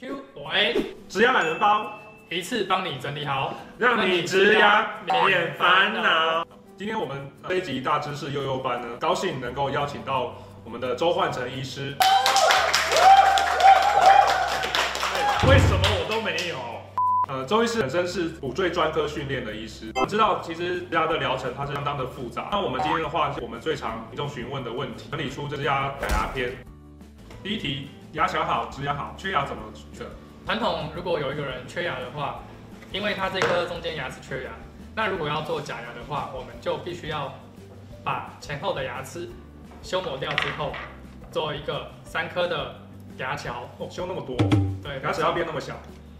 Q 我 A，植牙懒人包，一次帮你整理好，让你植牙免烦恼。今天我们这一集大知识幼幼班呢，高兴能够邀请到我们的周焕成医师。哎为什么我都没有？呃，周医师本身是骨赘专科训练的医师，我知道其实植牙的疗程它是相当的复杂。那我们今天的话，是我们最常民众询问的问题，整理出这家改牙篇。第一题，牙小好，植牙好，缺牙怎么选？传统如果有一个人缺牙的话，因为他这颗中间牙齿缺牙，那如果要做假牙的话，我们就必须要把前后的牙齿修磨掉之后，做一个三颗的牙桥。哦，修那么多，对，牙齿要变那么小。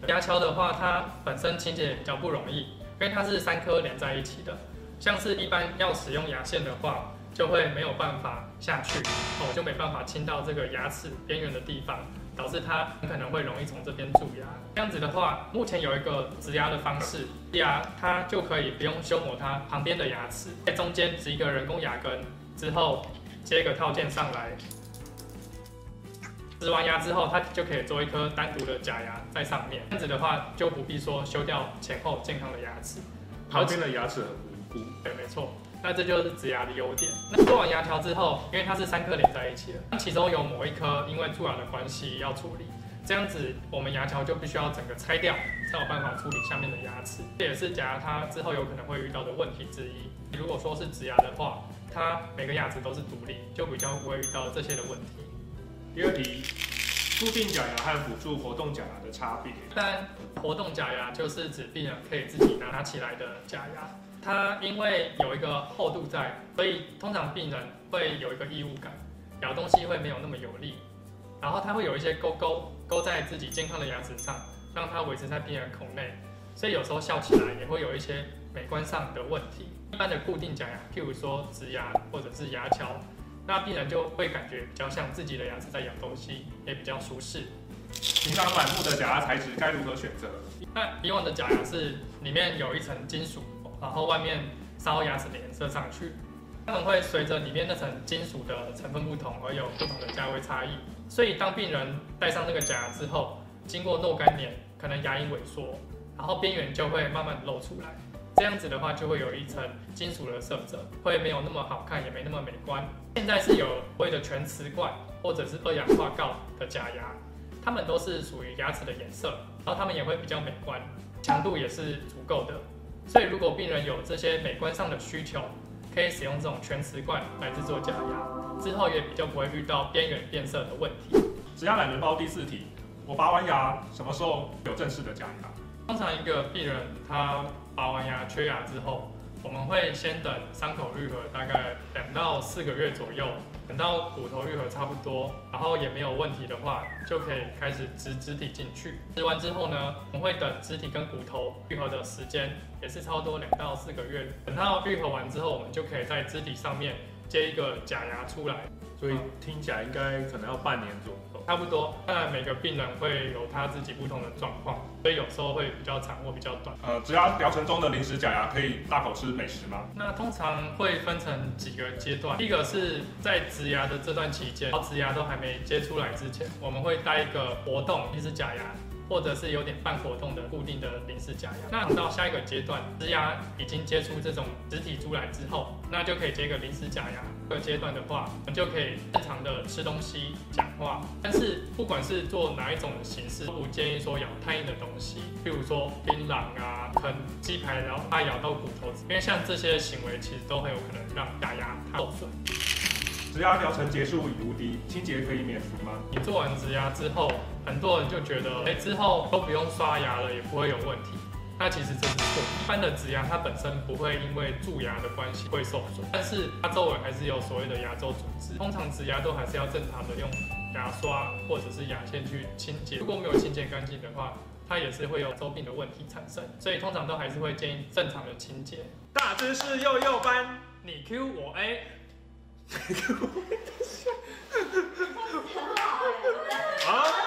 牙桥的话，它本身清洁也比较不容易，因为它是三颗连在一起的。像是一般要使用牙线的话，就会没有办法下去，哦，就没办法清到这个牙齿边缘的地方，导致它很可能会容易从这边蛀牙。这样子的话，目前有一个植牙的方式，牙它就可以不用修磨它旁边的牙齿，在中间植一个人工牙根，之后接一个套件上来。植完牙之后，它就可以做一颗单独的假牙在上面。这样子的话，就不必说修掉前后健康的牙齿。旁边的牙齿很无辜。对，没错。那这就是植牙的优点。那做完牙条之后，因为它是三颗连在一起的，那其中有某一颗因为蛀牙的关系要处理，这样子我们牙条就必须要整个拆掉，才有办法处理下面的牙齿。这也是假牙它之后有可能会遇到的问题之一。如果说是植牙的话，它每个牙齿都是独立，就比较不会遇到这些的问题。第二题，固定假牙和辅助活动假牙的差别。但活动假牙就是指病人可以自己拿起来的假牙，它因为有一个厚度在，所以通常病人会有一个异物感，咬东西会没有那么有力，然后它会有一些勾勾勾在自己健康的牙齿上，让它维持在病人口内，所以有时候笑起来也会有一些美观上的问题。一般的固定假牙，譬如说植牙或者是牙桥。那病人就会感觉比较像自己的牙齿在咬东西，也比较舒适。琳琅满目的假牙材质该如何选择？那以往的假牙是里面有一层金属，然后外面烧牙齿的颜色上去，它们会随着里面那层金属的成分不同而有不同的价位差异。所以当病人戴上那个假牙之后，经过若干年，可能牙龈萎缩，然后边缘就会慢慢露出来。这样子的话，就会有一层金属的色泽，会没有那么好看，也没那么美观。现在是有所谓的全瓷冠或者是二氧化锆的假牙，它们都是属于牙齿的颜色，然后它们也会比较美观，强度也是足够的。所以如果病人有这些美观上的需求，可以使用这种全瓷冠来制作假牙，之后也比较不会遇到边缘变色的问题。植牙懒人包第四题，我拔完牙什么时候有正式的假牙？通常一个病人他拔完牙缺牙之后，我们会先等伤口愈合大概两到四个月左右，等到骨头愈合差不多，然后也没有问题的话，就可以开始植肢体进去。植完之后呢，我们会等肢体跟骨头愈合的时间，也是差不多两到四个月。等到愈合完之后，我们就可以在肢体上面接一个假牙出来。所以听起来应该可能要半年左右，差不多。当然每个病人会有他自己不同的状况，所以有时候会比较长或比较短。呃，植牙疗程中的临时假牙可以大口吃美食吗？那通常会分成几个阶段，第一个是在植牙的这段期间，植牙都还没接出来之前，我们会带一个活动，就是假牙。或者是有点半活动的固定的临时假牙。那到下一个阶段，植牙已经接出这种实体出来之后，那就可以接个临时假牙。这个阶段的话，我们就可以正常的吃东西、讲话。但是不管是做哪一种形式，都不建议说咬太硬的东西，譬如说槟榔啊、啃鸡排，然后怕咬到骨头，因为像这些行为其实都很有可能让假牙受损。植牙疗程结束已无敌，清洁可以免除吗？你做完植牙之后，很多人就觉得，哎，之后都不用刷牙了，也不会有问题。那其实这是错。一般的植牙它本身不会因为蛀牙的关系会受损，但是它周围还是有所谓的牙周组织。通常植牙都还是要正常的用牙刷或者是牙线去清洁。如果没有清洁干净的话，它也是会有周病的问题产生。所以通常都还是会建议正常的清洁。大知识幼幼班，你 Q 我 A。好。